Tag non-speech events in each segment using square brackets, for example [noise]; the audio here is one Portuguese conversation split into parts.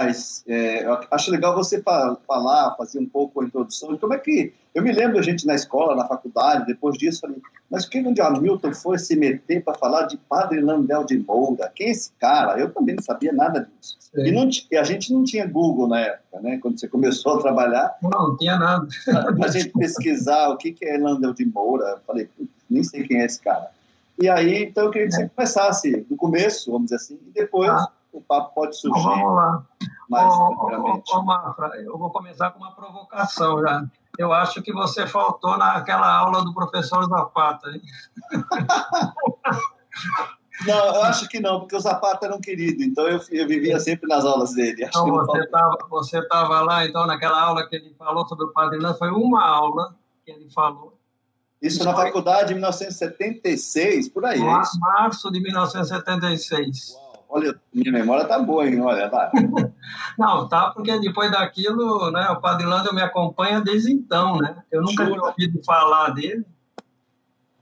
Mas é, acho legal você falar, fazer um pouco a introdução. Como é que. Eu me lembro a gente na escola, na faculdade, depois disso, falei, mas que onde Hamilton foi se meter para falar de Padre Landel de Moura? Quem é esse cara? Eu também não sabia nada disso. E, não, e, a gente não tinha Google na época, né? Quando você começou a trabalhar. Não, não tinha nada. a gente pesquisar o que, que é Landel de Moura. Eu falei, nem sei quem é esse cara. E aí, então eu queria que você é. começasse do começo, vamos dizer assim, e depois ah. O papo pode surgir. Então, vamos lá. Mais ô, ô, Mafra, eu vou começar com uma provocação já. Eu acho que você faltou naquela aula do professor Zapata. Hein? [laughs] Não, eu acho que não, porque o Zapata era um querido, então eu, eu vivia sempre nas aulas dele. Acho então, você estava você estava lá, então, naquela aula que ele falou sobre o Padre Lã, foi uma aula que ele falou. Isso na faculdade de 1976, por aí. Mar, é março de 1976. Uau. Olha, minha memória tá boa, hein? Olha, tá. [laughs] Não, tá, porque depois daquilo, né, o Padre Lando me acompanha desde então, né? Eu nunca Jura? tinha ouvido falar dele.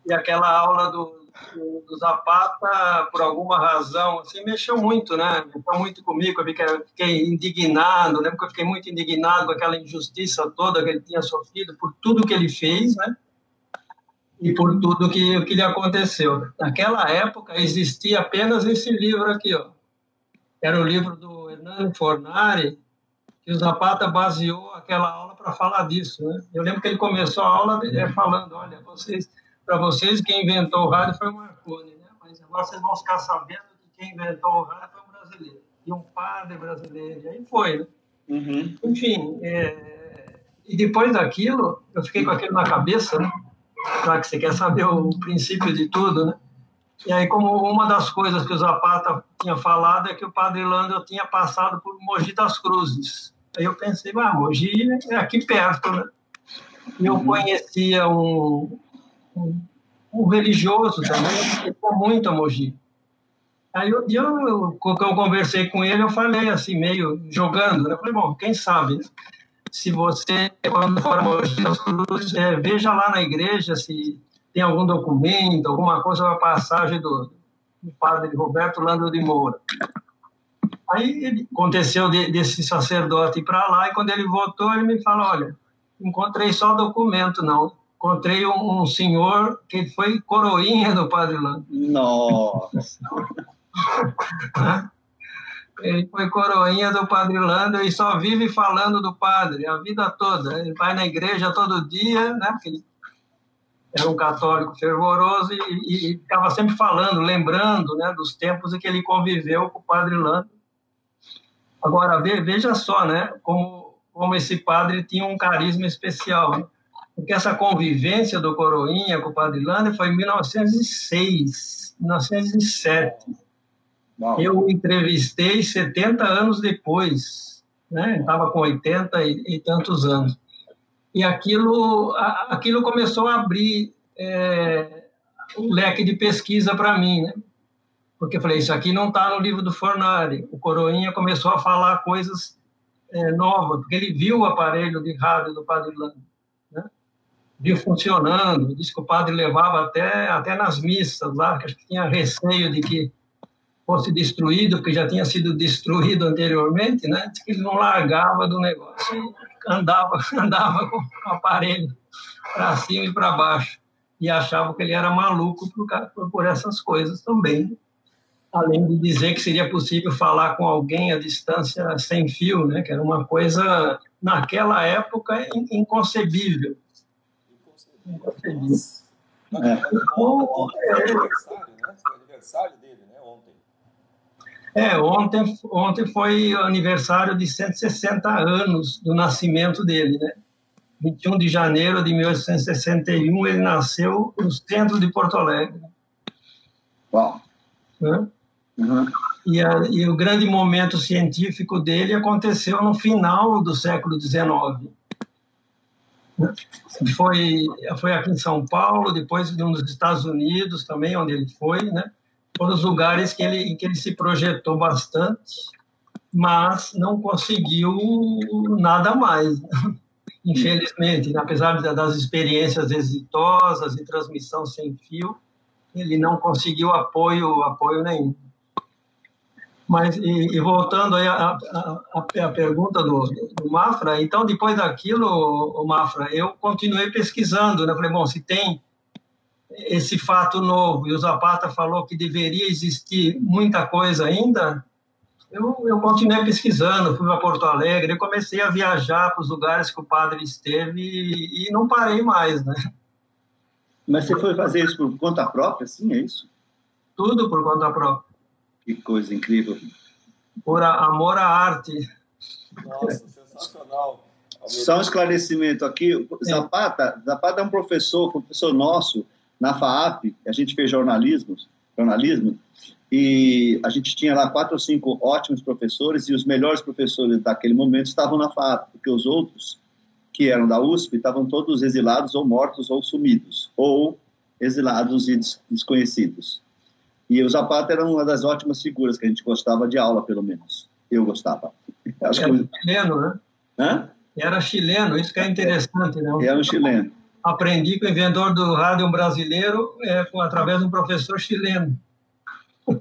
E aquela aula do, do, do, Zapata, por alguma razão, assim, mexeu muito, né? Mexeu muito comigo, eu fiquei, fiquei indignado, né? Porque eu fiquei muito indignado com aquela injustiça toda que ele tinha sofrido por tudo que ele fez, né? E por tudo que, que lhe aconteceu. Naquela época existia apenas esse livro aqui, ó. Era o livro do Hernani Fornari, que o Zapata baseou aquela aula para falar disso. Né? Eu lembro que ele começou a aula é, falando, olha, vocês, para vocês quem inventou o rádio foi o Marconi, né? mas agora vocês vão ficar sabendo que quem inventou o rádio foi um brasileiro, e um padre brasileiro, e aí foi. Né? Uhum. Enfim, é... e depois daquilo, eu fiquei com aquilo na cabeça, né? Já que você quer saber o princípio de tudo, né? E aí, como uma das coisas que o Zapata tinha falado é que o Padre Lando tinha passado por Mogi das Cruzes. Aí eu pensei, ah, Mogi é aqui perto, né? E eu uhum. conhecia um, um, um religioso também, que foi muito a Mogi. Aí eu, eu, quando eu conversei com ele, eu falei assim, meio jogando, né? Eu falei, bom, quem sabe, né? Se você, quando for Cruzes, é, veja lá na igreja se tem algum documento, alguma coisa, uma passagem do, do padre Roberto Lando de Moura. Aí aconteceu de, desse sacerdote ir para lá, e quando ele voltou, ele me falou: Olha, encontrei só documento, não. Encontrei um, um senhor que foi coroinha do padre Lando. Nossa! [laughs] Ele foi coroinha do Padre Lando e só vive falando do padre a vida toda. Ele vai na igreja todo dia, né? Porque ele era um católico fervoroso e ficava sempre falando, lembrando, né, dos tempos em que ele conviveu com o Padre Lando. Agora veja só, né, como como esse padre tinha um carisma especial, né? porque essa convivência do coroinha com o Padre Lando foi em 1906, 1907 eu o entrevistei 70 anos depois, né? Estava com 80 e, e, tantos anos. E aquilo, a, aquilo começou a abrir é, um leque de pesquisa para mim, né? Porque eu falei, isso aqui não está no livro do Fornari. O Coroinha começou a falar coisas é, novas, porque ele viu o aparelho de rádio do Padre Lando, né? viu funcionando, disse que o padre levava até, até nas missas lá, que acho que tinha receio de que fosse destruído, porque já tinha sido destruído anteriormente, né? que ele não largava do negócio andava, [laughs] andava com o aparelho para cima e para baixo e achava que ele era maluco por, por essas coisas também. Além de dizer que seria possível falar com alguém à distância sem fio, né? que era uma coisa, naquela época, inconcebível. Inconcebível. É. Então, é, dele, é, ontem, ontem foi o aniversário de 160 anos do nascimento dele, né? 21 de janeiro de 1861, ele nasceu no centro de Porto Alegre. Uau! Né? Uhum. E, a, e, o grande momento científico dele aconteceu no final do século XIX. Foi, foi aqui em São Paulo, depois nos Estados Unidos também, onde ele foi, né? Foram os lugares que ele, em que ele se projetou bastante, mas não conseguiu nada mais. Infelizmente, apesar das experiências exitosas em transmissão sem fio, ele não conseguiu apoio, apoio nenhum. Mas, e, e voltando aí a, a, a, pergunta do, do, Mafra, então, depois daquilo, o Mafra, eu continuei pesquisando, né? Falei, bom, se tem esse fato novo e o Zapata falou que deveria existir muita coisa ainda, eu, eu continuei pesquisando, fui para Porto Alegre, comecei a viajar para os lugares que o padre esteve e, e não parei mais, né? Mas você foi fazer isso por conta própria, sim, é isso? Tudo por conta própria. Que coisa incrível. Por amor à arte. Nossa, sensacional. Só um esclarecimento aqui. Zapata, Zapata é um professor, professor nosso na FAAP, a gente fez jornalismo, jornalismo, e a gente tinha lá quatro ou cinco ótimos professores e os melhores professores daquele momento estavam na FAAP, porque os outros que eram da USP estavam todos exilados ou mortos ou sumidos, ou exilados e desconhecidos. E o Zapata era uma das ótimas figuras que a gente gostava de aula, pelo menos. Eu gostava. Acho era que... chileno, né? Hã? Era chileno, isso que é interessante, né? Era um chileno. Aprendi com o inventor do rádio brasileiro é, com, através de um professor chileno.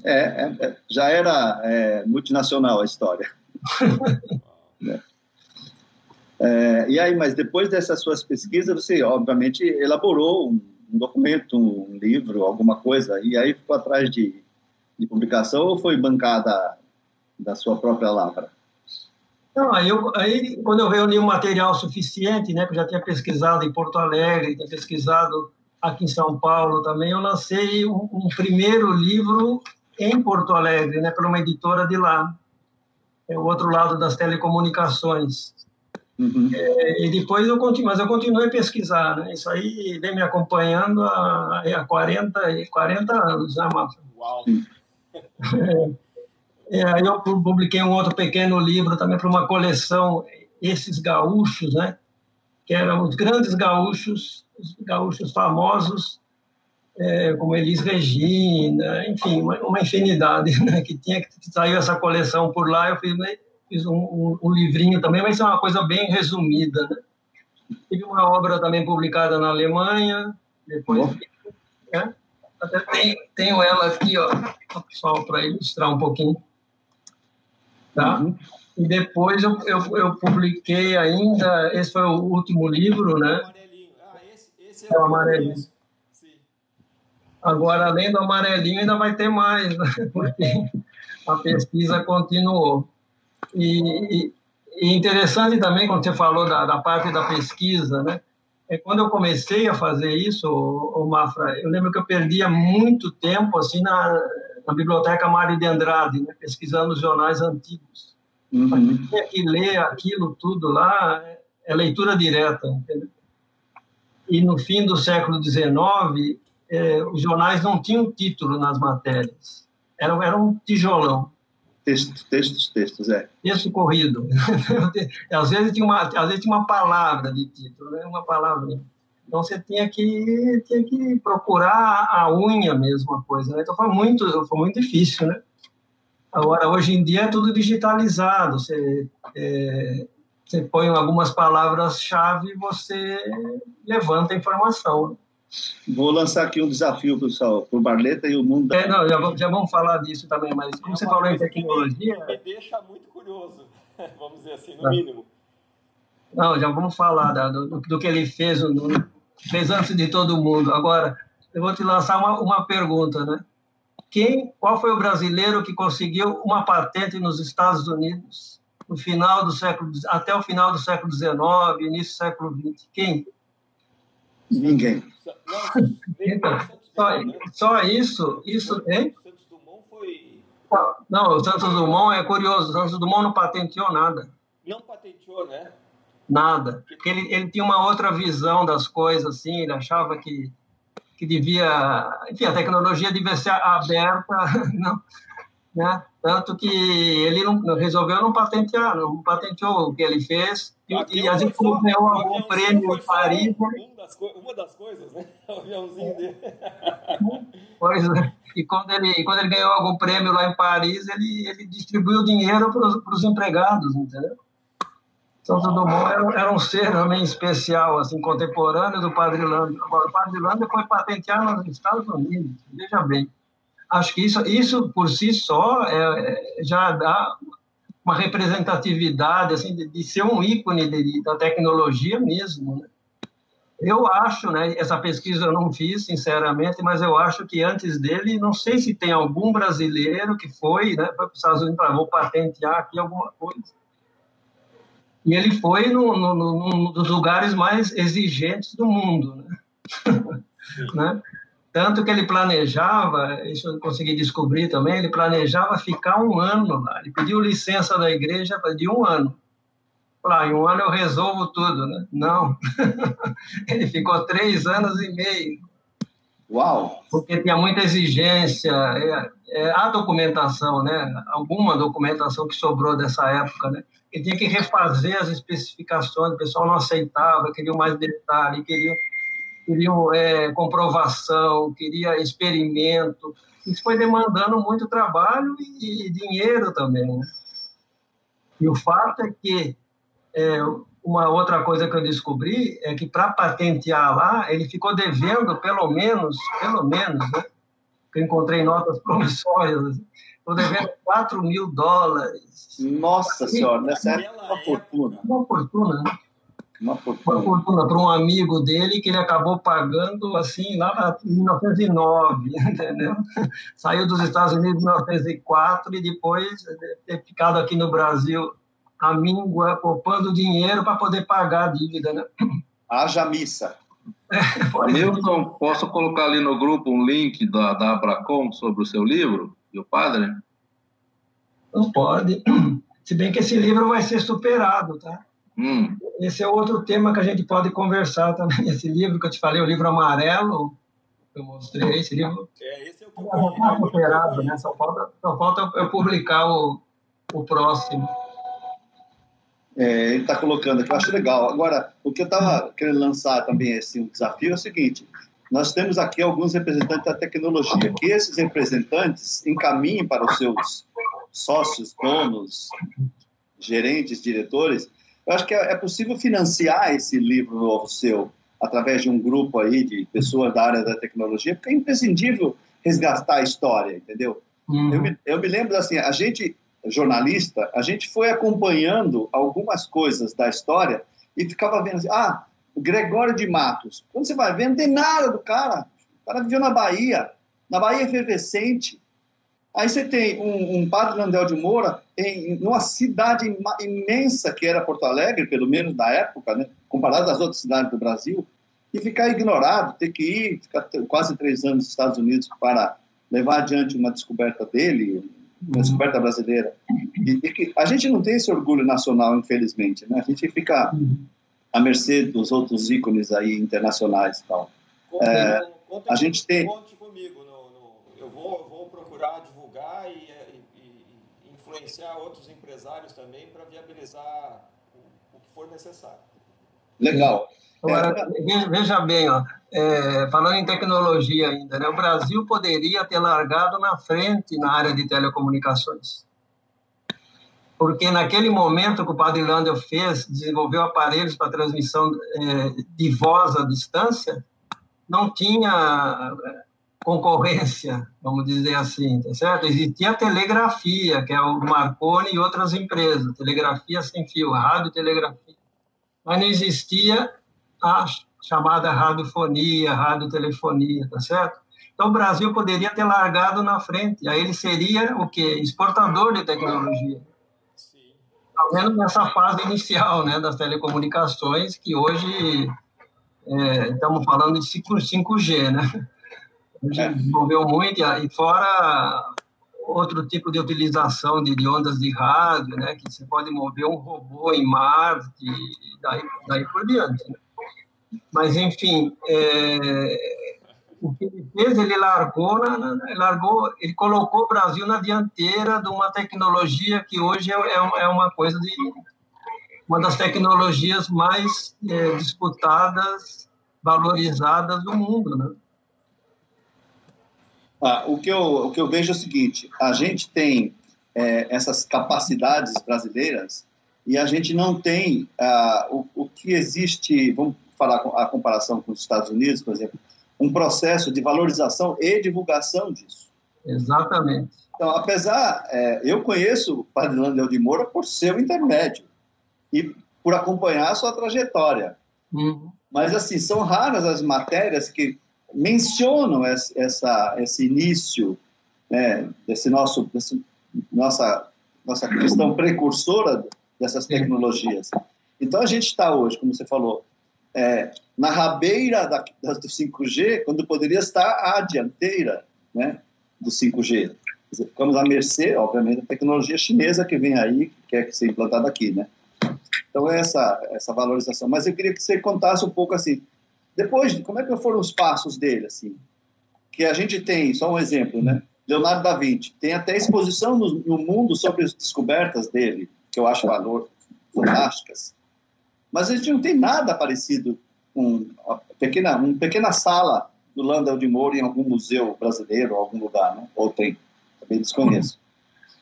É, é, é já era é, multinacional a história. [laughs] é. É, e aí, mas depois dessas suas pesquisas, você obviamente elaborou um um documento, um livro, alguma coisa, e aí ficou atrás de, de publicação ou foi bancada da sua própria lavra? Não, aí, eu, aí quando eu reuni um material suficiente, né, que eu já tinha pesquisado em Porto Alegre, tinha pesquisado aqui em São Paulo também, eu lancei um, um primeiro livro em Porto Alegre, né, por uma editora de lá, é o outro lado das telecomunicações. Uhum. É, e depois eu continuo, mas eu continuei a pesquisar, né? Isso aí vem me acompanhando há, há 40, 40 anos, né, Mafra? Uau! É, [laughs] aí eu publiquei um outro pequeno livro também para uma coleção, esses gaúchos, né? Que eram os grandes gaúchos, os gaúchos famosos, é, como Elis Regina, enfim, uma, uma infinidade, né? Que tinha que saiu essa coleção por lá, eu fiz fiz um, um, um, livrinho também, mas é uma coisa bem resumida. Né? Tive uma obra também publicada na Alemanha, depois. Né? Até tenho, tenho ela aqui, ó, só para ilustrar um pouquinho. Tá? Uhum. E depois eu, eu, eu, publiquei ainda, esse foi o último livro, né? Amarelinho. Ah, esse, esse é, é o amarelinho. Agora, além do amarelinho, ainda vai ter mais, né? [laughs] porque a pesquisa continuou. E, e, interessante também, quando você falou da, da, parte da pesquisa, né? É quando eu comecei a fazer isso, o Mafra, eu lembro que eu perdia muito tempo assim na, na biblioteca Mário de Andrade, né? pesquisando os jornais antigos. Uhum. Tinha que ler aquilo tudo lá, é leitura direta, entendeu? E no fim do século XIX, é, os jornais não tinham título nas matérias, era, era um tijolão. Textos, textos, textos, é. Texto corrido. [laughs] às, vezes tinha uma, às vezes tinha uma palavra de título, né? uma palavra. Então você tinha que, tinha que procurar a unha mesmo, a coisa. Né? Então foi muito, foi muito difícil, né? Agora, hoje em dia é tudo digitalizado. Você, é, você põe algumas palavras-chave e você levanta a informação. Né? Vou lançar aqui um desafio para o Barleta e o mundo. É, não, já, já, vamos falar disso também, mas como é você falou em tecnologia. Me, me deixa muito curioso, [laughs] vamos dizer assim, no tá. mínimo. Não, já vamos falar da, do, do, que ele fez, do, fez antes de todo mundo. Agora, eu vou te lançar uma, uma pergunta, né? Quem, qual foi o brasileiro que conseguiu uma patente nos Estados Unidos no final do século até o final do século XIX, início do século XX? Quem? Ninguém. Então, só, só isso, isso, hein? Santos Dumont foi. Não, o Santos Dumont é curioso. O Santos Dumont não patenteou nada. Não patenteou, né? Nada. Porque ele, ele tinha uma outra visão das coisas, assim, ele achava que, que devia. Enfim, a tecnologia devia ser aberta, [laughs] não, né? Tanto que ele não, resolveu não patentear, não patenteou o que ele fez. E, e a gente ganhou algum prêmio em Paris. Um das, uma das coisas, né? [laughs] O aviãozinho dele. [laughs] Pois é. E quando ele, quando ele ganhou algum prêmio lá em Paris, ele, ele distribuiu dinheiro para os empregados, entendeu? Santos Dumont era, era, um ser também especial, assim, contemporâneo do Padre Lando. Agora, o Padre Lando foi patentear nos Estados Unidos, veja bem. Acho que isso, isso por si só é, é já dá uma representatividade assim de, de ser um ícone de, da tecnologia mesmo. Né? Eu acho, né, essa pesquisa eu não fiz, sinceramente, mas eu acho que antes dele, não sei se tem algum brasileiro que foi, né, para os Estados Unidos, para vou patentear aqui alguma coisa. E ele foi no, no, no, num dos lugares mais exigentes do mundo, né? [laughs] né? Tanto que ele planejava, isso eu consegui descobrir também, ele planejava ficar um ano lá. Ele pediu licença da igreja de um ano. Falar, em um ano eu resolvo tudo, né? Não. [laughs] ele ficou três anos e meio. Uau! Porque tinha muita exigência, é, é, a documentação, né? Alguma documentação que sobrou dessa época, né? E tinha que refazer as especificações, o pessoal não aceitava, queria mais detalhe, queria queriam é, comprovação, queria experimento. Isso foi demandando muito trabalho e, e dinheiro também. Né? E o fato é que é, uma outra coisa que eu descobri é que para patentear lá, ele ficou devendo pelo menos, pelo menos, né? eu encontrei notas promissórias, estou devendo 4 mil dólares. Nossa Senhora, nessa época uma fortuna. Uma fortuna, né? Uma fortuna. Uma fortuna para um amigo dele que ele acabou pagando assim lá em 1909, [laughs] entendeu? Saiu dos Estados Unidos em 1904 e depois ter ficado aqui no Brasil a míngua, poupando dinheiro para poder pagar a dívida, né? Haja missa. [laughs] É, Milton, posso colocar ali no grupo um link da, da Abracom sobre o seu livro e o padre? Não pode. [clears throat] Se bem que esse livro vai ser superado, tá? Hum. Esse é outro tema que a gente pode conversar também. [laughs] Esse livro que eu te falei, o livro amarelo, que eu mostrei, esse livro. É, esse é o que eu está superado, né? Só falta, só falta eu publicar o, o próximo. É, ele está colocando aqui, eu acho legal. Agora, o que eu estava querendo lançar também, assim, um desafio é o seguinte: nós temos aqui alguns representantes da tecnologia, que esses representantes encaminhem para os seus sócios, donos, gerentes, diretores, eu acho que é, é possível financiar esse livro novo seu através de um grupo aí de pessoas da área da tecnologia, porque é imprescindível resgatar a história, entendeu? Uhum. Eu, me, eu me lembro assim, a gente, jornalista, a gente foi acompanhando algumas coisas da história e ficava vendo assim, ah, Gregório de Matos. Quando você vai ver, não tem nada do cara. O cara viveu na Bahia, na Bahia efervescente. Aí você tem um, um padre Landel de Moura em numa cidade imensa que era Porto Alegre, pelo menos na época, né, comparado às outras cidades do Brasil, e ficar ignorado, ter que ir, ficar quase três anos nos Estados Unidos para levar adiante uma descoberta dele, uma descoberta brasileira. E, e que a gente não tem esse orgulho nacional, infelizmente, né? A gente fica à mercê dos outros ícones aí internacionais, tal. Conte, é, conte, a gente tem. Conte comigo, no, no, eu vou, vou procurar divulgar e influenciar outros empresários também para viabilizar o, o, que for necessário. Legal. Agora, é. veja bem, ó, é, falando em tecnologia ainda, né, o Brasil poderia ter largado na frente na área de telecomunicações. Porque naquele momento que o Padre Landel fez, desenvolveu aparelhos para transmissão é, de voz à distância, não tinha concorrência, vamos dizer assim, tá certo? Existia a telegrafia, que é o Marconi e outras empresas, telegrafia sem fio, radiotelegrafia. Mas não existia a chamada radiofonia, radiotelefonia, tá certo? Então o Brasil poderia ter largado na frente, aí ele seria o quê? Exportador de tecnologia. Tá vendo nessa fase inicial, né, das telecomunicações, que hoje é, estamos falando de 5, 5G, né? É. desenvolveu muito, e fora outro tipo de utilização de, de, ondas de rádio, né, que você pode mover um robô em Marte e daí, daí por diante. Né? Mas, enfim, é, o que ele fez, ele largou, na, largou, ele colocou o Brasil na dianteira de uma tecnologia que hoje é, é, é uma coisa de uma das tecnologias mais é, disputadas, valorizadas do mundo, né? Ah, o, que eu, o que eu vejo é o seguinte: a gente tem é, essas capacidades brasileiras e a gente não tem ah, o, o que existe, vamos falar a comparação com os Estados Unidos, por exemplo, um processo de valorização e divulgação disso. Exatamente. Então, apesar, é, eu conheço o Padre Landel de Moura por seu intermédio e por acompanhar a sua trajetória. Uhum. Mas, assim, são raras as matérias que mencionam esse, essa, esse início né, desse nosso, desse, nossa, nossa questão precursora dessas tecnologias. Então, a gente está hoje, como você falou, é, na rabeira da, da, do 5G, quando poderia estar à dianteira né, do 5G. Dizer, ficamos à mercê, obviamente, da tecnologia chinesa que vem aí, que quer ser implantada aqui, né? Então, é essa, essa valorização. Mas eu queria que você contasse um pouco, assim, depois, como é que foram os passos dele, assim? Que a gente tem, só um exemplo, né? Leonardo da Vinci, tem até exposição no, no mundo sobre as descobertas dele, que eu acho valor, fantásticas. Mas a gente não tem nada parecido com uma pequena, uma pequena sala do Landel de Moura em algum museu brasileiro, algum lugar, né? Ou tem? Também desconheço.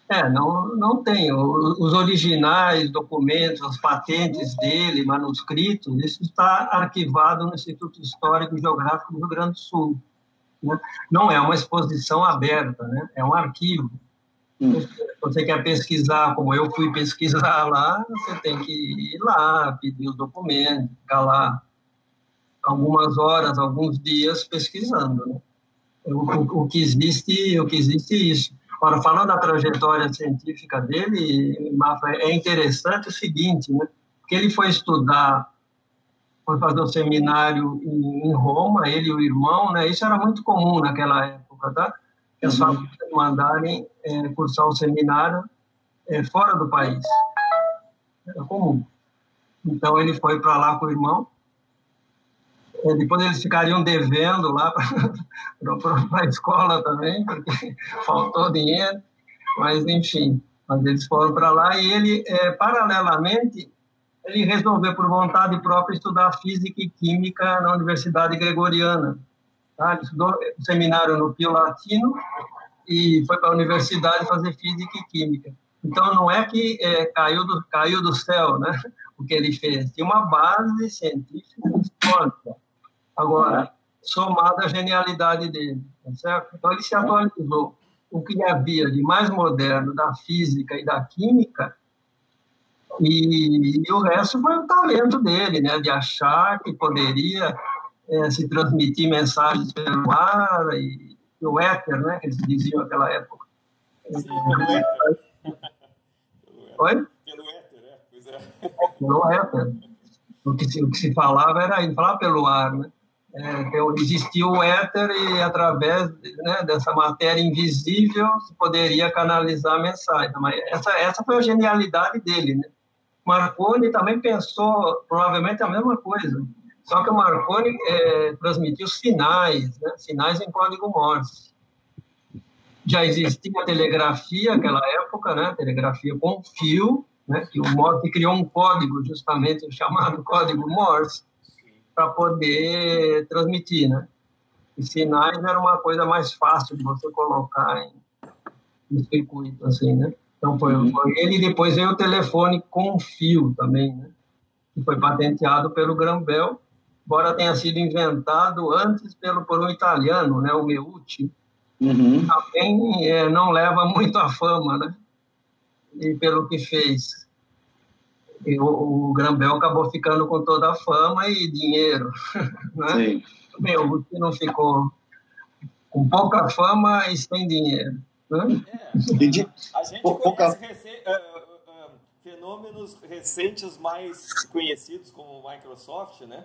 É, não, não tem. Os originais, documentos, as patentes dele, manuscritos, isso está arquivado no Instituto Histórico e Geográfico do Rio Grande do Sul. Né? Não é uma exposição aberta, né? é um arquivo. Hum. Você quer pesquisar, como eu fui pesquisar lá, você tem que ir lá, pedir os documentos, ficar lá algumas horas, alguns dias pesquisando. Né? O, o, o, que existe, o que existe é isso. Agora, falando da trajetória científica dele, é interessante o seguinte, né? que ele foi estudar, foi fazer o seminário em, Roma, ele e o irmão, né? Isso era muito comum naquela época, tá? As uhum. mandarem é, cursar o seminário é, fora do país. Era comum. Então, ele foi para lá com o irmão, é, depois eles ficariam devendo lá para [laughs] a escola também, porque [laughs] faltou dinheiro, mas enfim, mas eles foram para lá e ele, é, paralelamente, ele resolveu por vontade própria estudar física e química na Universidade Gregoriana. Tá? Ele estudou seminário no Pio Latino e foi para a universidade fazer física e química. Então não é que é, caiu do caiu do céu, né? O que ele fez tinha uma base científica histórica. Agora, somada à genialidade dele, tá certo? Então, ele se atualizou. O que havia de mais moderno da física e da química, e, e o resto foi o talento dele, né? De achar que poderia é, se transmitir mensagens pelo ar e o éter, né? Que eles diziam naquela época. Sim. Oi? Pelo éter, né? Pois é. Pelo éter. O que, se, o que se falava era ele falava pelo ar, né? É, então, existia o éter e através né, dessa matéria invisível se poderia canalizar a mensagem. Mas essa, essa foi a genialidade dele. Né? Marconi também pensou provavelmente a mesma coisa, só que o Marconi é, transmitiu sinais, né, sinais em código Morse. Já existia a telegrafia naquela época, né, telegrafia com fio, né, que o Morse criou um código justamente chamado código Morse para poder transmitir, né? E sinais era uma coisa mais fácil de você colocar em, no circuito, assim, né? Então foi, uhum. foi ele e depois veio o telefone com fio também, né? Que foi patenteado pelo Grambel, embora tenha sido inventado antes pelo por um italiano, né? O Meucci. Uhum. Também é, não leva [laughs] muito a fama, né? E pelo que fez. E o, o Grambel acabou ficando com toda a fama e dinheiro. [laughs] Né? Sim. Meu, o que não ficou com pouca fama e sem dinheiro. Né? É, a gente conhece rece uh, uh, fenômenos recentes mais conhecidos como o Microsoft, né?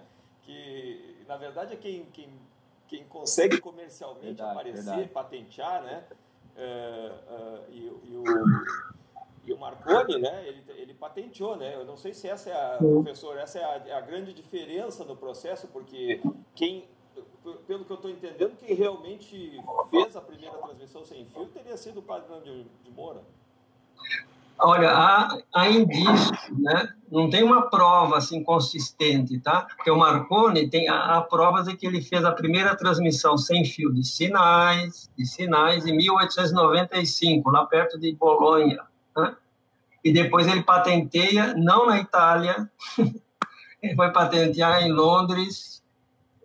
Que na verdade é quem, quem, quem consegue comercialmente verdade, aparecer, verdade. patentear, né? Uh, e, e o e o Marconi, né, ele, ele patenteou, né? Eu não sei se essa é a, professor, essa é a, é a grande diferença no processo, porque quem, pelo que eu estou entendendo, quem realmente fez a primeira transmissão sem fio teria sido o padre de, de Moura. Olha, há, há indícios, né? Não tem uma prova assim consistente, tá? Porque o Marconi tem há, provas de que ele fez a primeira transmissão sem fio de sinais, de sinais em 1895, lá perto de Bolonha né? e depois ele patenteia, não na Itália, [laughs] ele foi patentear em Londres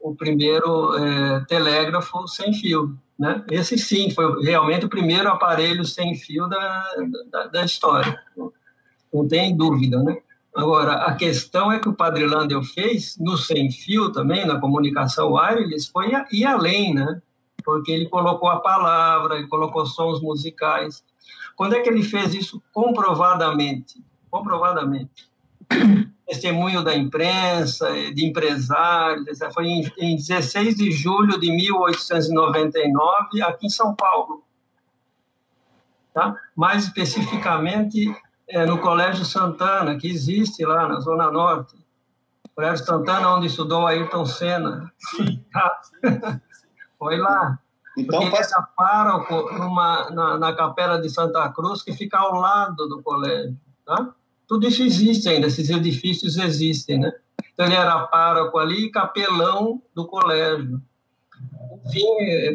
o primeiro é, telégrafo sem fio. Né? Esse sim foi realmente o primeiro aparelho sem fio da, da, da história, não tem dúvida. Né? Agora, a questão é que o Padre Landel fez no sem fio também, na comunicação wireless, foi ir além, né? porque ele colocou a palavra, ele colocou sons musicais. Quando é que ele fez isso comprovadamente? Comprovadamente testemunho da imprensa, de empresários, foi em, em 16 de julho de 1899, aqui em São Paulo. Tá? Mais especificamente é, no Colégio Santana, que existe lá na Zona Norte. Colégio Santana, onde estudou Ayrton Senna. Sim, tá? Foi lá. Então, Porque faz... ele era pároco numa, na, na Capela de Santa Cruz, que fica ao lado do colégio. Tá? Tudo isso existe ainda, esses edifícios existem, né? Então, ele era pároco ali e capelão do colégio. Enfim,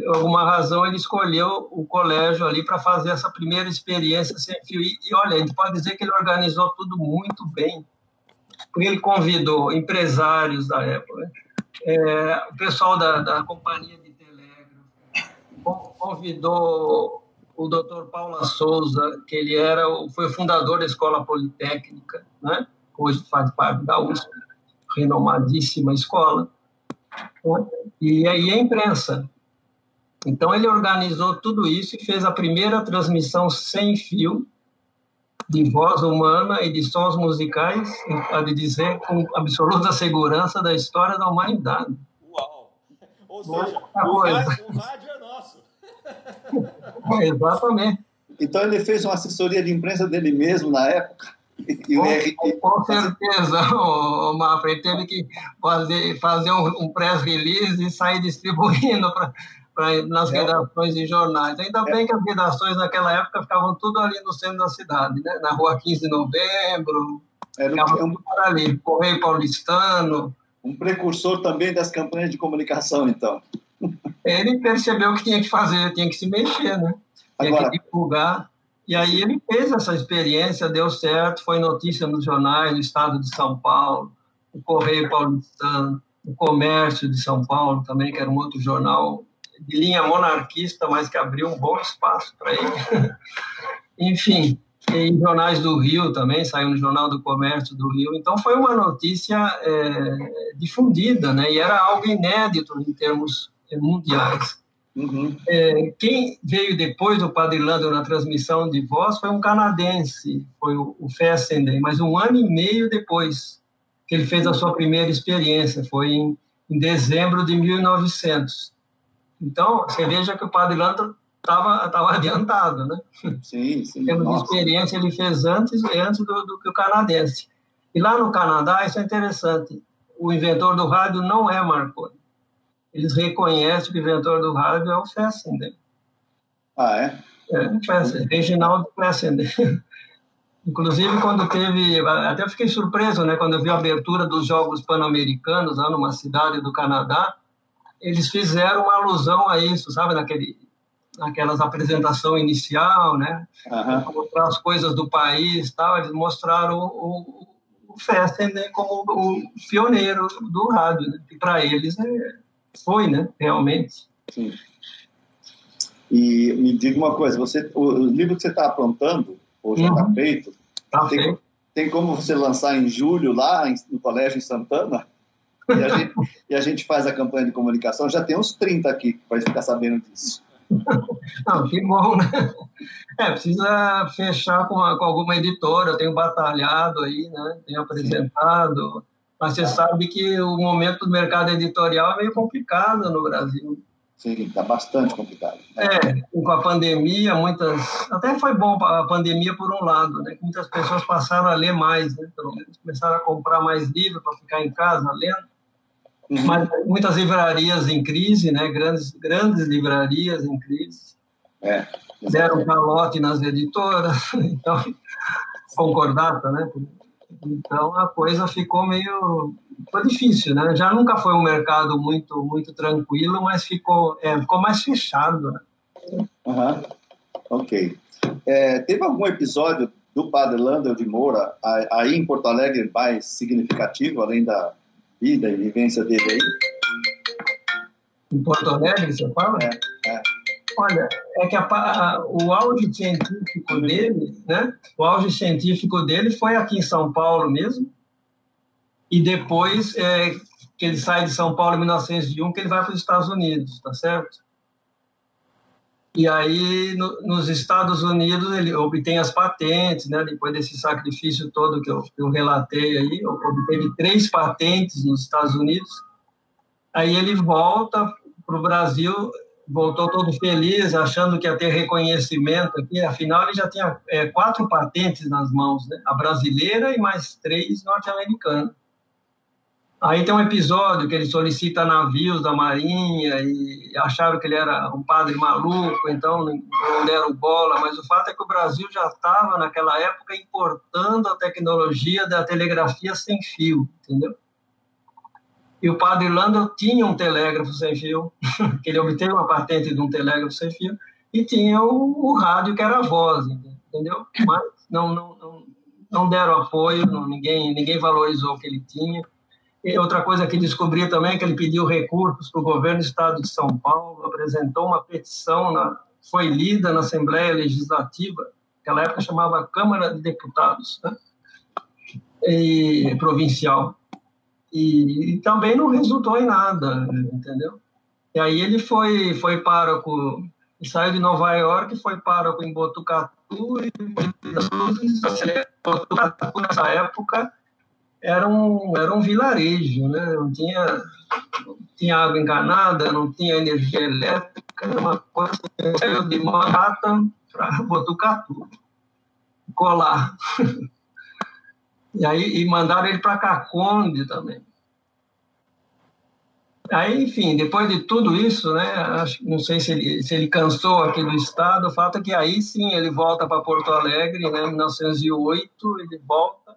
por alguma razão, ele escolheu o colégio ali para fazer essa primeira experiência sem fio. E, olha, a gente pode dizer que ele organizou tudo muito bem, porque ele convidou empresários da época, é, o pessoal da, da companhia de telégrafo, convidou o doutor Paula Souza, que ele era, foi fundador da Escola Politécnica, né? hoje faz parte da USP, renomadíssima escola, e aí a imprensa. Então ele organizou tudo isso e fez a primeira transmissão sem fio de voz humana e de sons musicais, pode dizer com absoluta segurança da história da humanidade. Uau! Ou seja, o rádio, o rádio é. Exatamente. Então ele fez uma assessoria de imprensa dele mesmo na época. Com, com certeza, [laughs] o Mafra, ele teve que fazer, fazer um, um press release e sair distribuindo pra, pra, nas é. redações de jornais. Ainda bem que as redações naquela época ficavam tudo ali no centro da cidade, né? na rua 15 de novembro, Era um, ali, Correio Paulistano. Um precursor também das campanhas de comunicação, então ele percebeu que tinha que fazer, tinha que se mexer, né? Tinha Agora, que divulgar. E aí ele fez essa experiência, deu certo, foi notícia nos jornais do estado de São Paulo, o Correio Paulistano, o Comércio de São Paulo também, que era um outro jornal de linha monarquista, mas que abriu um bom espaço para ele. [laughs] Enfim, em jornais do Rio também, saiu no Jornal do Comércio do Rio. Então foi uma notícia é, difundida, né? E era algo inédito em termos mundiais. Uhum. É, quem veio depois do Padre Lando na transmissão de voz foi um canadense, foi o, o Fessenden, mas um ano e meio depois que ele fez a sua primeira experiência, foi em, em dezembro de 1900. Então, você veja que o Padre Lando estava tava [laughs] adiantado, né? Sim, sim. De experiência, ele fez antes, antes do, do que o canadense. E lá no Canadá, isso é interessante, o inventor do rádio não é Marconi eles reconhecem que o inventor do rádio é o Fessenden. Ah, é? É, o Fessenden, Reginaldo Fessenden. [laughs] Inclusive, quando teve. Até fiquei surpreso, né? Quando eu vi a abertura dos Jogos Pan-Americanos, lá numa cidade do Canadá, eles fizeram uma alusão a isso, sabe? Naquele, naquelas apresentação inicial, né? Uhum. Mostrar as coisas do país tal. Eles mostraram o, o, o Fessenden como o pioneiro do rádio, né? que para eles é foi, né? Realmente. Sim. E me diga uma coisa, você, o, o livro que você está aprontando, ou já está uhum. feito, tá tem, feito, tem como você lançar em julho lá em, no colégio em Santana? E a, gente, e a gente faz a campanha de comunicação, já tem uns 30 aqui que vai ficar sabendo disso. [laughs] Não, que bom, né? É, precisa fechar com, com alguma editora, eu tenho batalhado aí, né? Tenho apresentado, mas você sabe que o momento do mercado editorial é meio complicado no Brasil. Sim, está bastante complicado. Né? É, com a pandemia, muitas. Até foi bom a pandemia por um lado, né? Muitas pessoas passaram a ler mais, né? Pelo menos começaram a comprar mais livros para ficar em casa lendo. Uhum. Mas muitas livrarias em crise, né? Grandes, grandes livrarias em crise. É, deram calote nas editoras, [laughs] então, concordata, né? Então a coisa ficou meio ficou difícil, né? Já nunca foi um mercado muito muito tranquilo, mas ficou é, ficou mais fechado, né? Uhum. Ok. É, teve algum episódio do Padre Landel de Moura aí em Porto Alegre mais significativo, além da vida e vivência dele aí? Em Porto Alegre, você fala? É, é. Olha, é que a, a, o auge científico dele, né? O auge científico dele foi aqui em São Paulo mesmo. E depois é, que ele sai de São Paulo em 1901, que ele vai para os Estados Unidos, tá certo? E aí, no, nos Estados Unidos, ele obtém as patentes, né? Depois desse sacrifício todo que eu, que eu relatei aí, obteve três patentes nos Estados Unidos. Aí ele volta para o Brasil, voltou todo feliz, achando que ia ter reconhecimento aqui. Afinal, ele já tinha é, quatro patentes nas mãos, né? A brasileira e mais três norte-americanas. Aí tem um episódio que ele solicita navios da Marinha e acharam que ele era um padre maluco, então não deram bola, mas o fato é que o Brasil já estava, naquela época, importando a tecnologia da telegrafia sem fio, entendeu? E o padre Landau tinha um telégrafo sem fio, [laughs] que ele obteve uma patente de um telégrafo sem fio, e tinha o, o rádio que era a voz, entendeu? Mas não, não, não, não deram apoio, não, ninguém, ninguém valorizou o que ele tinha. E outra coisa que descobri também é que ele pediu recursos para o governo do estado de São Paulo, apresentou uma petição, na, foi lida na Assembleia Legislativa, naquela época chamava Câmara de Deputados, né? e, provincial. E, e, também não resultou em nada, entendeu? E aí ele foi, foi pároco, saiu de Nova York, foi pároco em Botucatu, e Botucatu nessa época era um, era um vilarejo, né? não, tinha, não tinha água encanada, não tinha energia elétrica, era uma coisa saiu de Manhattan para Botucatu, colar. [laughs] e aí e mandaram ele para Caconde também. Aí, enfim, depois de tudo isso, né, acho, não sei se ele, se ele cansou aqui do estado, o fato é que aí sim ele volta para Porto Alegre, né, em 1908, ele volta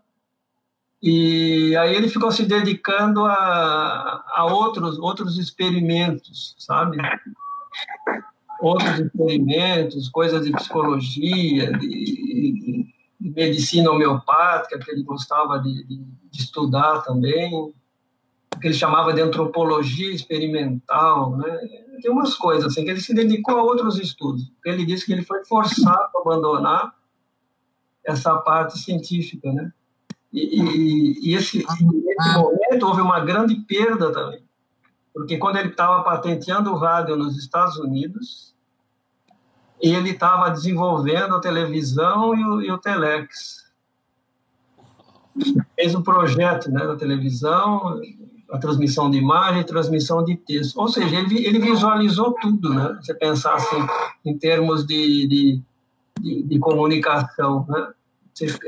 e aí ele ficou se dedicando a, a outros, outros experimentos, sabe? Outros experimentos, coisas de psicologia, de, de medicina homeopática, que ele gostava de, de, de estudar também, que ele chamava de antropologia experimental, né? Tem umas coisas assim, que ele se dedicou a outros estudos. Ele disse que ele foi forçado a abandonar essa parte científica, né? E, e, esse, nesse momento houve uma grande perda também, porque quando ele estava patenteando o rádio nos Estados Unidos, ele estava desenvolvendo a televisão e o, e o telex. Fez um projeto né, da televisão, a transmissão de imagem, transmissão de texto. Ou seja, ele, ele visualizou tudo, né? Você pensar assim, em termos de, de, de, de comunicação, né?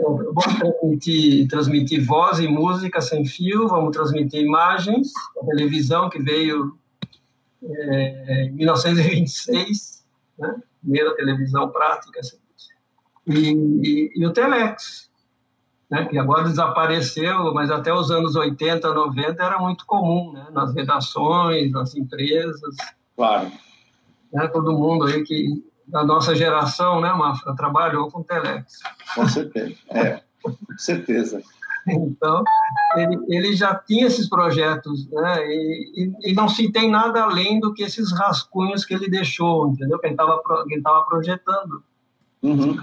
Vamos transmitir, transmitir voz e música sem fio, vamos transmitir imagens, a televisão que veio é, em 1926, né? Primeira televisão prática, assim. e, e, e, o Telex, né? que agora desapareceu, mas até os anos 80, 90 era muito comum, né? nas redações, nas empresas. Claro. Né? Todo mundo aí que da nossa geração, né, Mafra, trabalhou com Telex. Com certeza, é, com certeza. Então, ele, ele já tinha esses projetos, né, e, e, e, não se tem nada além do que esses rascunhos que ele deixou, entendeu? Que ele estava projetando. Uhum.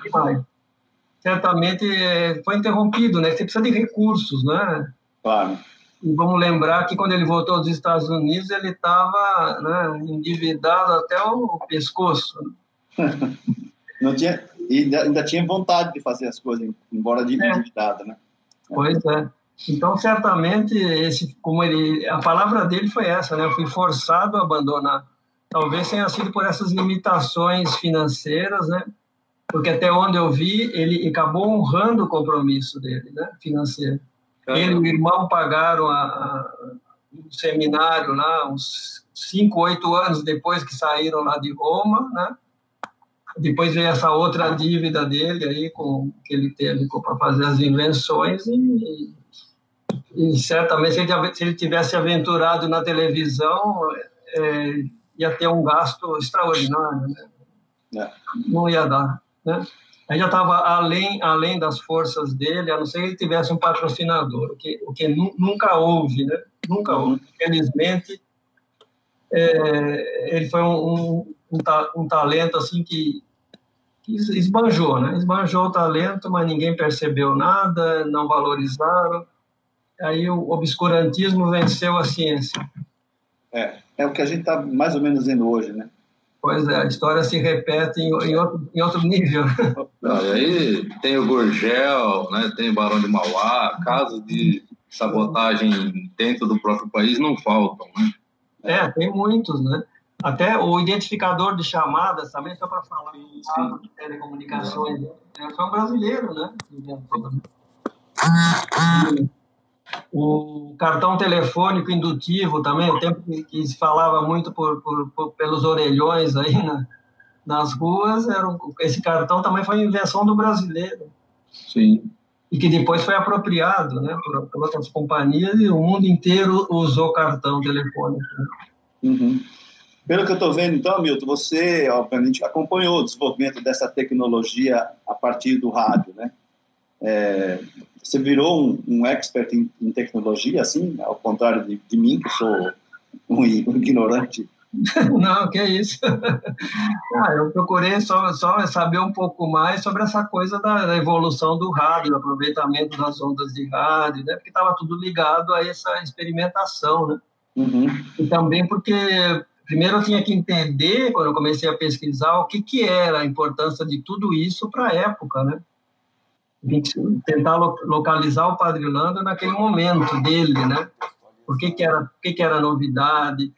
Certamente é, foi interrompido, né? Você precisa de recursos, né? Claro. E vamos lembrar que quando ele voltou dos Estados Unidos, ele estava né, endividado até o pescoço. Né? [laughs] Não tinha, e ainda tinha vontade de fazer as coisas, embora de é. né? Pois é. Então, certamente, esse, como ele, a palavra dele foi essa, né? Eu fui forçado a abandonar. Talvez tenha sido por essas limitações financeiras, né? Porque até onde eu vi, ele acabou honrando o compromisso dele, né? Financeiro. Ele e o irmão pagaram a, a, um seminário lá, uns cinco, oito anos depois que saíram lá de Roma, né? Depois veio essa outra dívida dele aí, com, que ele teve para fazer as invenções e, e certamente se ele, se ele, tivesse aventurado na televisão, é, ia ter um gasto extraordinário, né? É. Não ia dar, né? Aí já estava além, além das forças dele, a não ser que ele tivesse um patrocinador, o que, o que nunca houve, né? Nunca houve. Felizmente, é, ele foi um, um, um, talento assim que, que esbanjou, né? Esbanjou o talento, mas ninguém percebeu nada, não valorizaram. Aí o obscurantismo venceu a ciência. É, é o que a gente está mais ou menos vendo hoje, né? Pois é, a história se repete em, em, outro, em outro nível. [laughs] Não, e aí tem o Gurgel, né, tem o Barão de Mauá, casos de sabotagem dentro do próprio país não faltam, né? É, tem muitos, né? Até o identificador de chamadas também, só para falar de telecomunicações, né? foi um brasileiro, né? O cartão telefônico indutivo também, o tempo que, se falava muito por, por, por, pelos orelhões aí na, nas ruas, era um, esse cartão também foi invenção do brasileiro. Sim. E que depois foi apropriado né, por, por outras companhias e o mundo inteiro usou cartão telefônico. Né? Uhum. Pelo que eu estou vendo, então, Milton, você, obviamente, acompanhou o desenvolvimento dessa tecnologia a partir do rádio, né? É, você virou um, um expert em, em, tecnologia, assim, ao contrário de, de mim, que sou um, um ignorante [laughs] Não, que é isso. [laughs] Ah, eu procurei só, só saber um pouco mais sobre essa coisa da, da evolução do rádio, do aproveitamento das ondas de rádio, né? porque estava tudo ligado a essa experimentação. Né? Uhum. E também porque, primeiro, eu tinha que entender, quando eu comecei a pesquisar, o que, que era a importância de tudo isso para a época. Né? Tentar localizar o Padre Lando naquele momento dele, né? Por que, que, era, por que, que era novidade,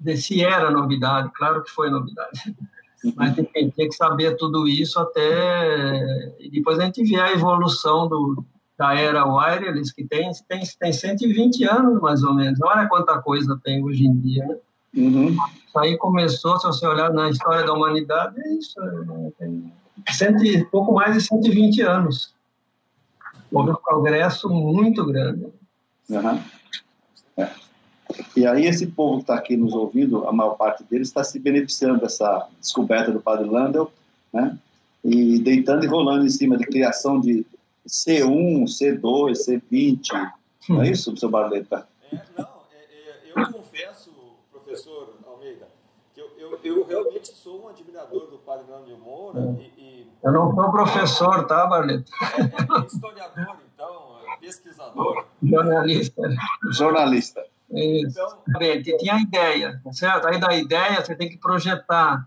de se era novidade, claro que foi novidade. Mas enfim, tem que saber tudo isso até. E depois a gente vê a evolução do, da era wireless, que tem, tem, tem 120 anos mais ou menos. Olha quanta coisa tem hoje em dia, né? Uhum. Isso aí começou, se você olhar na história da humanidade, é isso. É, tem cento, pouco mais de 120 anos. Houve um progresso muito grande. Uhum. É. E aí esse povo que está aqui nos ouvindo, a maior parte deles está se beneficiando dessa descoberta do Padre Landel, né? E deitando e rolando em cima de criação de C1, C2, C20. Não é [laughs] isso, seu Barleta? É, não, é, é, eu confesso, professor Almeida, que eu, realmente sou um admirador do Padre Landel Moura é. e, e... Eu não sou professor, tá, Barleta? É, é historiador, então, pesquisador. Jornalista. Jornalista. Isso. Então, tinha a ideia, tá certo? Aí da ideia você tem que projetar.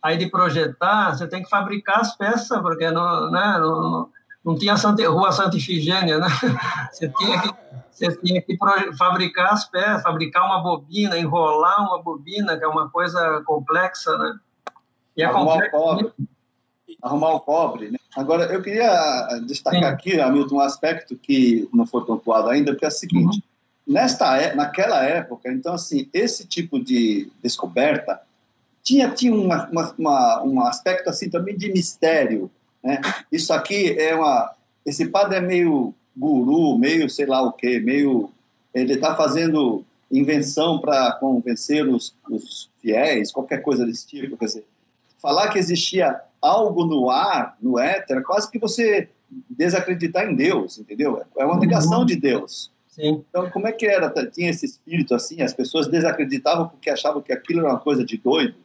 Aí de projetar, você tem que fabricar as peças, porque não, né, não, não tinha Santa, Rua Santa Ifigênia, né? [laughs] Você tinha que, você tinha que fabricar as peças, fabricar uma bobina, enrolar uma bobina, que é uma coisa complexa, né? E é Arrumar o cobre. Arrumar o cobre, né? Agora, eu queria destacar Sim. aqui, Hamilton, um aspecto que não foi pontuado ainda, que é o seguinte. Uhum Nesta, é, naquela época, então, assim, esse tipo de descoberta tinha, tinha uma, uma, uma, um aspecto, assim, também de mistério, né? Isso aqui é uma... Esse padre é meio guru, meio sei lá o quê, meio... Ele está fazendo invenção para convencer os, os fiéis, qualquer coisa desse tipo, quer dizer, falar que existia algo no ar, no éter, é quase que você desacreditar em Deus, entendeu? É uma negação de Deus. Sim. Então, como é que era? Tinha esse espírito assim? As pessoas desacreditavam porque achavam que aquilo era uma coisa de doido?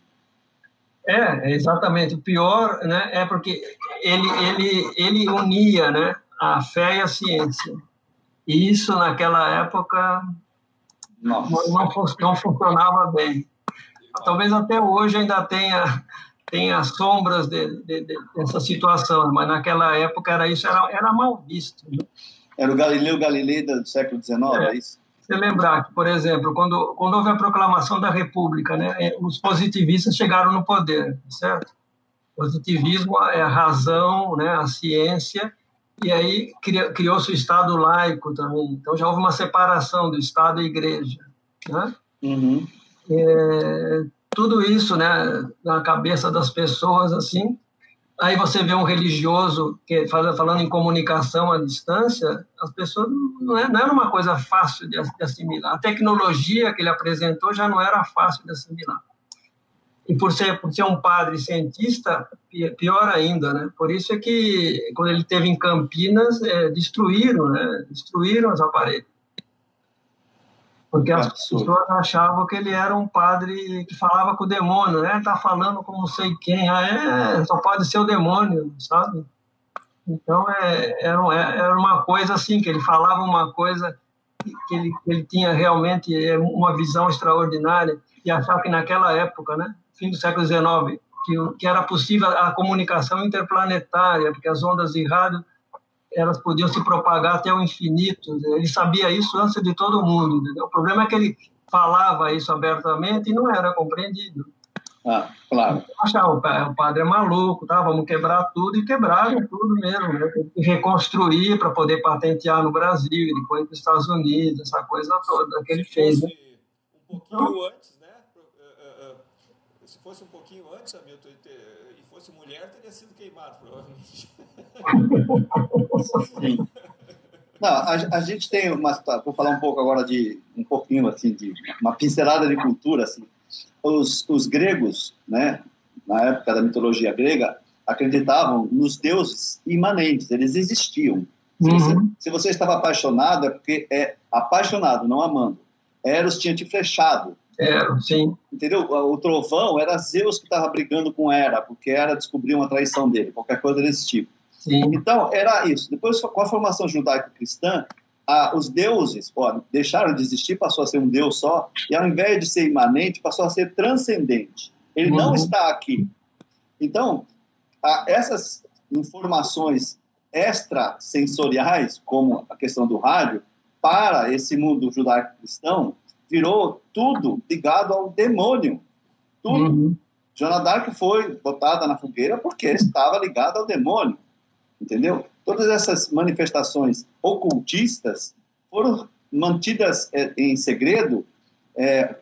É, exatamente. O pior né, é porque ele, ele, ele unia né, a fé e a ciência. E isso, naquela época, não, não, funcionava bem. Talvez até hoje ainda tenha, tenha sombras de, de, de, dessa situação, mas naquela época era isso, era, era mal visto. Né? Era o Galileu Galilei do século XIX, é, é isso? Você lembrar que, por exemplo, quando, quando houve a proclamação da República, né, é, os positivistas chegaram no poder, certo? Positivismo é a razão, né, a ciência, e aí criou-se o Estado laico também. Então já houve uma separação do Estado e Igreja, né? Uhum. É, tudo isso, né, na cabeça das pessoas, assim, aí você vê um religioso que falando em comunicação à distância, as pessoas não, é, não era uma coisa fácil de, assimilar. A tecnologia que ele apresentou já não era fácil de assimilar. E por ser, por ser um padre cientista, pior ainda, né? Por isso é que quando ele teve em Campinas, é, destruíram, né? Destruíram os aparelhos. Porque as pessoas achavam que ele era um padre que falava com o demônio, né? Está falando com não sei quem, ah, é, só pode ser o demônio, sabe? Então é, era, era uma coisa assim, que ele falava uma coisa que ele, ele tinha realmente é, uma visão extraordinária e achava que naquela época, né, fim do século XIX, que, que era possível a comunicação interplanetária, porque as ondas de rádio elas podiam se propagar até o infinito. Ele sabia isso antes de todo mundo. Entendeu? O problema é que ele falava isso abertamente e não era compreendido. Ah, claro. Achava, o padre é maluco, tá? vamos quebrar tudo, e quebraram tudo mesmo. Né? Reconstruir para poder patentear no Brasil, e depois nos Estados Unidos, essa coisa toda que ele fez. Né? Um pouquinho antes, né? Eh, eh, se fosse um pouquinho antes, Hamilton, fosse mulher, teria sido queimado, provavelmente. Sim. [laughs] Não, a, a, gente tem uma. Tá, vou falar um pouco agora de. Um pouquinho, assim, de uma pincelada de cultura, assim os, os gregos, né, na época da mitologia grega, acreditavam nos deuses imanentes, eles existiam. Se, uhum. você, se você estava apaixonado, é porque é apaixonado, não amando. Eros tinha te flechado. É, sim. Entendeu? O trovão era Zeus que estava brigando com Hera, porque Hera descobriu uma traição dele, qualquer coisa desse tipo. Sim. Então, era isso. Depois, com a formação judaico-cristã, ah, os deuses ó, deixaram de existir, passou a ser um deus só, e ao invés de ser imanente, passou a ser transcendente. Ele uhum. não está aqui. Então, ah, essas informações extrasensoriais, como a questão do rádio, para esse mundo judaico-cristão, virou tudo ligado ao demônio. Tudo. Uhum. Joana Dark foi botada na fogueira porque estava ligada ao demônio. Entendeu? Todas essas manifestações ocultistas foram mantidas é, em segredo. É,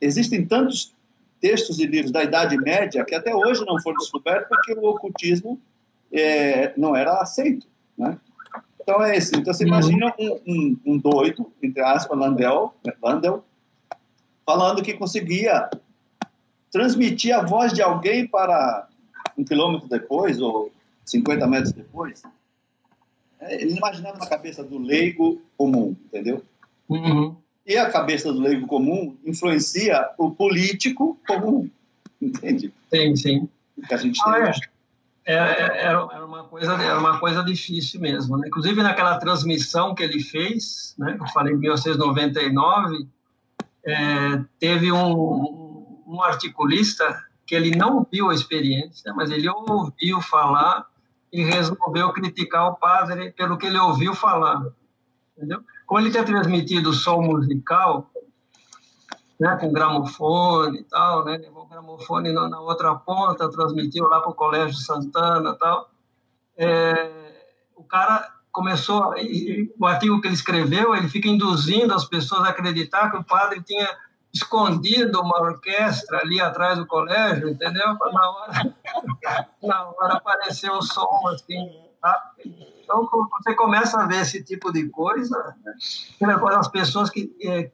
existem tantos textos e livros da Idade Média que até hoje não foram descobertos porque o ocultismo é, não era aceito. Né? Então é isso. Então você uhum. imagina um, um, um, doido, entre aspas, Landel, Landel, falando que conseguia transmitir a voz de alguém para um quilômetro depois ou 50 metros depois. É, ele imaginava na cabeça do leigo comum, entendeu? Uhum. E a cabeça do leigo comum influencia o político comum, entende? Sim, sim. Que a gente ah, tem é. é. Era, era, uma coisa, era uma coisa difícil mesmo. Né? Inclusive, naquela transmissão que ele fez, né, eu falei em 1999, é, teve um, um articulista que ele não viu a experiência, mas ele ouviu falar e resolveu criticar o padre pelo que ele ouviu falar. Entendeu? Como ele tinha transmitido som musical, né, com gramofone e tal, né, levou o gramofone na, na outra ponta, transmitiu lá para o Colégio Santana e tal, é, o cara começou, o artigo que ele escreveu, ele fica induzindo as pessoas a acreditar que o padre tinha escondido uma orquestra ali atrás do colégio, entendeu? Na hora, [laughs] na hora apareceu o som, assim, tá? Então, você começa a ver esse tipo de coisa, né? as pessoas que, é,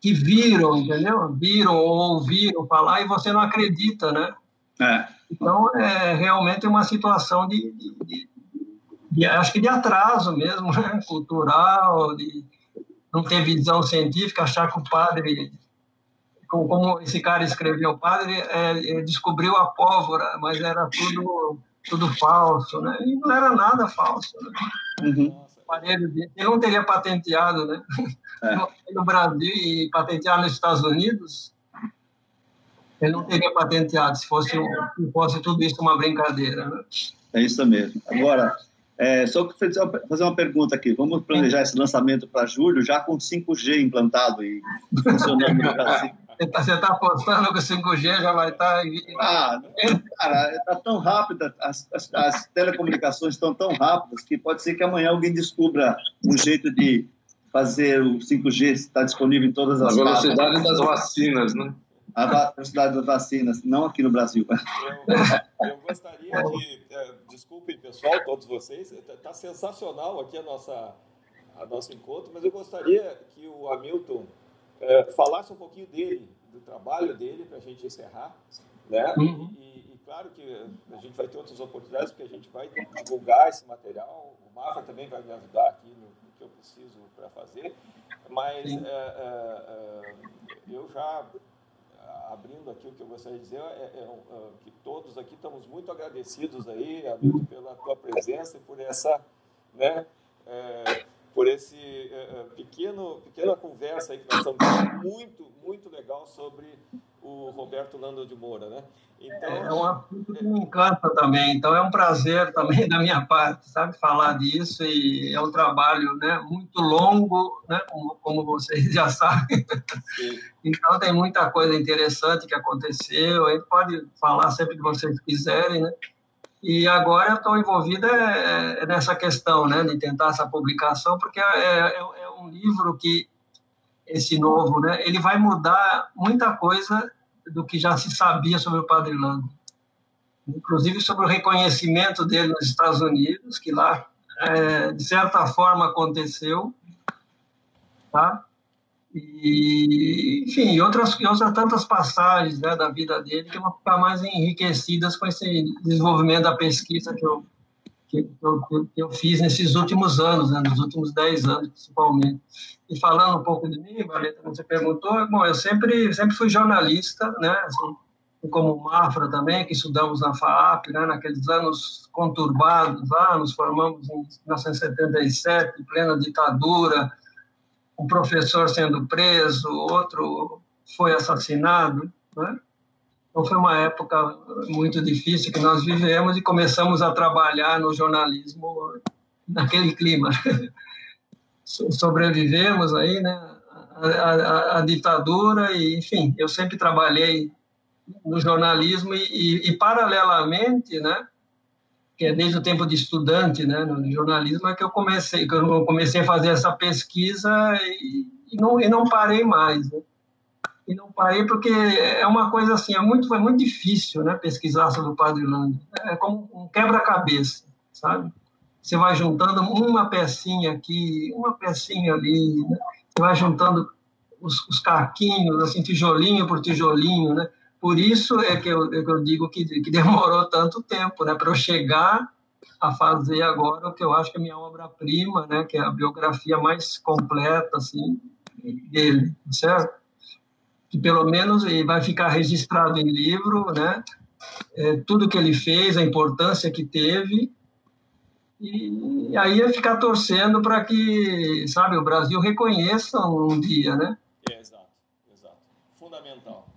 que viram, entendeu? Viram ou ouviram falar e você não acredita, né? É. Então, é realmente uma situação de, de, de, acho que de atraso mesmo, né? cultural, de não ter visão científica, achar que o padre como esse cara escreveu, o padre é, descobriu a pólvora, mas era tudo, tudo falso, né? E não era nada falso, né? Uhum. Ele não teria patenteado, né? É. [laughs] No Brasil e patentear nos Estados Unidos, ele não teria patenteado se fosse, se fosse tudo isso uma brincadeira, né? É isso mesmo. Agora, é, só fazer uma pergunta aqui. Vamos planejar esse lançamento para julho, já com 5G implantado e funcionando no Brasil. [laughs] Você está apostando que o 5G já vai estar. Tá ah, cara, está tão rápida, as, as, as, telecomunicações estão tão rápidas que pode ser que amanhã alguém descubra um jeito de fazer o 5G estar disponível em todas as A velocidade casas. das vacinas, né? A velocidade das vacinas, não aqui no Brasil. Eu, eu gostaria de. É, desculpem, pessoal, todos vocês, está tá sensacional aqui a nossa, a nosso encontro, mas eu gostaria que o Hamilton é, falasse um pouquinho dele, do trabalho dele, para a gente encerrar. Né? Uhum. E, e, claro que a gente vai ter outras oportunidades, porque a gente vai divulgar esse material. O Mafra também vai me ajudar aqui no, no que eu preciso para fazer. Mas é, é, eu já abrindo aqui o que eu gostaria de dizer é, é, é, que todos aqui estamos muito agradecidos aí, Hamilton, pela tua presença e por essa, né, é, por esse é, pequeno, pequena conversa aí que nós estamos muito, muito legal sobre o Roberto Lando de Moura, né? Então, é um assunto que me encanta também, então é um prazer também da minha parte, sabe, falar disso e é um trabalho, né, muito longo, né, como, como vocês já [laughs] sabem. Sim. Então tem muita coisa interessante que aconteceu, a gente pode falar sempre que vocês quiserem, né? E agora eu estou envolvida é, é, nessa questão, né, de tentar essa publicação, porque é, é, é um livro que esse novo, né, ele vai mudar muita coisa do que já se sabia sobre o Padre Lando. Inclusive sobre o reconhecimento dele nos Estados Unidos, que lá, é, de certa forma, aconteceu. Tá? E, enfim, outras, outras tantas passagens né, da vida dele que vão ficar mais enriquecidas com esse desenvolvimento da pesquisa que eu, que eu, que eu fiz nesses últimos anos, né, nos últimos dez anos, principalmente. E falando um pouco de mim, Valeta, como você perguntou, bom, eu sempre, sempre fui jornalista, né, assim, como Mafra também, que estudamos na FAAP, né, naqueles anos conturbados lá, nos formamos em 1977, em plena ditadura, um professor sendo preso, outro foi assassinado, né? Então foi uma época muito difícil que nós vivemos e começamos a trabalhar no jornalismo naquele clima. [laughs] Sobrevivemos aí, né? A, a, a, ditadura e, enfim, eu sempre trabalhei no jornalismo e, e, e, paralelamente, né? Que é desde o tempo de estudante, né? No jornalismo é que eu comecei, que eu comecei a fazer essa pesquisa e, e não, e não parei mais. Né? E não parei porque é uma coisa assim, é muito, é muito difícil, né, pesquisar sobre o Padre Lando. É como um quebra-cabeça, sabe? Você vai juntando uma pecinha aqui, uma pecinha ali, né? Você vai juntando os, os caquinhos, assim, tijolinho por tijolinho, né? Por isso é que eu, é que eu digo que, que demorou tanto tempo, né, para eu chegar a fazer agora o que eu acho que é minha obra-prima, né, que é a biografia mais completa, assim, dele, certo? Que pelo menos vai ficar registrado em livro, né? É, tudo que ele fez, a importância que teve, e, aí é ficar torcendo para que, sabe, o Brasil reconheça um dia, né? É, exato, exato. Fundamental.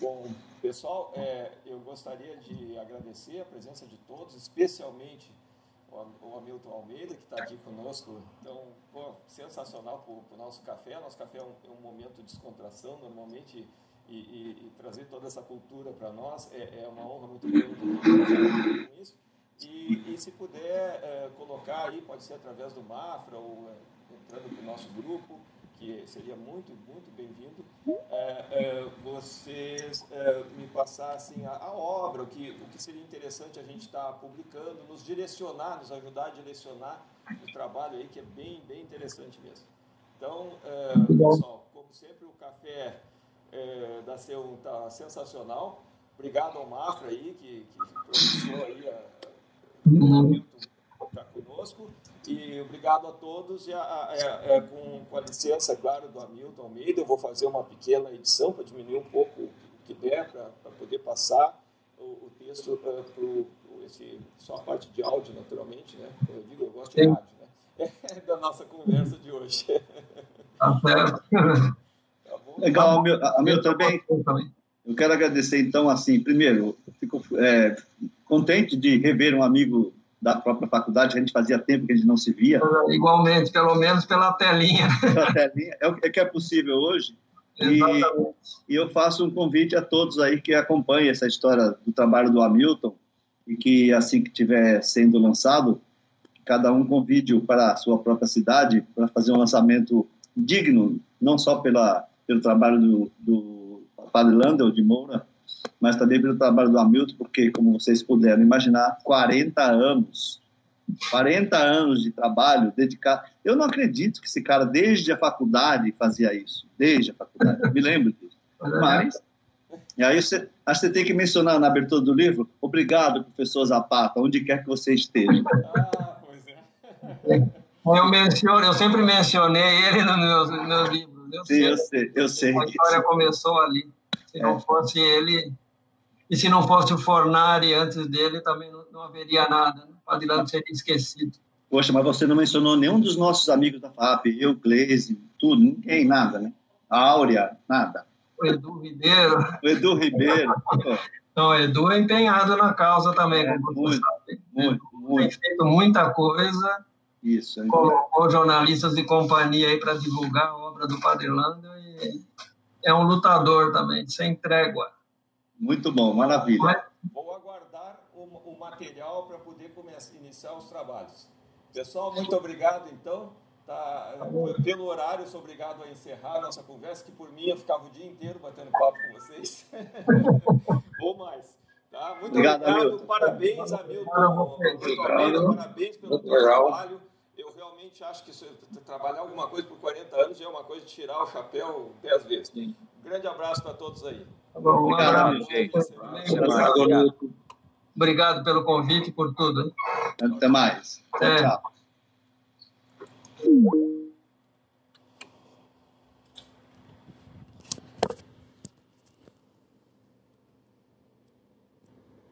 Bom, pessoal, é, eu gostaria de agradecer a presença de todos, especialmente o Hamilton Almeida, que está aqui conosco. Então, pô, sensacional para o nosso café. Nosso café é um, é um, momento de descontração, normalmente, e, e, e trazer toda essa cultura para nós é, é, uma honra muito grande isso. E, e se puder é, colocar aí, pode ser através do Mafra ou é, entrando para o nosso grupo, que seria muito, muito bem-vindo, é, é, vocês é, me passassem a, a, obra, o que, o que seria interessante a gente estar tá publicando, nos direcionar, nos ajudar a direcionar o trabalho aí, que é bem, bem interessante mesmo. Então, é, pessoal, como sempre, o café é, da C1 está sensacional. Obrigado ao Mafra aí, que, que propiciou aí a, a, estar conosco. E obrigado a todos. E a, a, a, é, com, com, a licença, claro, do Hamilton Almeida, eu vou fazer uma pequena edição para diminuir um pouco o que der, para poder passar o, o texto é, para esse, só a parte de áudio, naturalmente. Né? Eu digo, eu gosto de rádio, né? É [laughs] da nossa conversa de hoje. [laughs] Tá certo. Tá Legal, Hamilton, também. Eu quero agradecer, então, assim, primeiro, fico é, contente de rever um amigo da própria faculdade, a gente fazia tempo que a gente não se via. Igualmente, pelo menos pela telinha. [laughs] Pela telinha, é o que é possível hoje. E, e, eu faço um convite a todos aí que acompanhem essa história do trabalho do Hamilton e que assim que estiver sendo lançado, cada um convide-o para a sua própria cidade para fazer um lançamento digno, não só pela, pelo trabalho do, do Padre Landel de Moura, mas também pelo trabalho do Hamilton, porque, como vocês puderam imaginar, 40 anos, 40 anos de trabalho dedicado. Eu não acredito que esse cara, desde a faculdade, fazia isso, desde a faculdade, me lembro disso. Mas, e aí você, acho que você tem que mencionar na abertura do livro, obrigado, professor Zapata, onde quer que você esteja. Ah, pois é. Eu menciono, eu sempre mencionei ele nos meus, nos meus livros. Eu Sim, sei, eu sei, eu sei. A história começou ali. Se não fosse ele, e se não fosse o Fornari antes dele, também não, não haveria nada. Né? O Padilano seria esquecido. Poxa, mas você não mencionou nenhum dos nossos amigos da FAP, eu, Gleise, tudo, ninguém, nada, né? A Áurea, nada. O Edu Ribeiro. O Edu Ribeiro. [laughs] Não, o Edu é empenhado na causa também, é, como muito, sabe. Muito, muito. Tem feito muita coisa. Isso. É colocou jornalistas de companhia aí para divulgar a obra do Padre Lando e é um lutador também, sem trégua. Muito bom, maravilha. Mas... Vou aguardar o, o material para poder começar, iniciar os trabalhos. Pessoal, muito obrigado, então. Tá, pelo horário, sou obrigado a encerrar a nossa conversa, que por mim eu ficava o dia inteiro batendo papo com vocês. [laughs] Ou mais. Tá? Muito obrigado. obrigado. Parabéns, Hamilton. Parabéns pelo teu trabalho. Eu realmente acho que isso, trabalhar alguma coisa por 40 anos já é uma coisa de tirar o chapéu 10 vezes. Um grande abraço para todos aí. Tá bom, um abraço. Obrigado. Obrigado pelo convite e por tudo. Até mais. Tchau, tchau.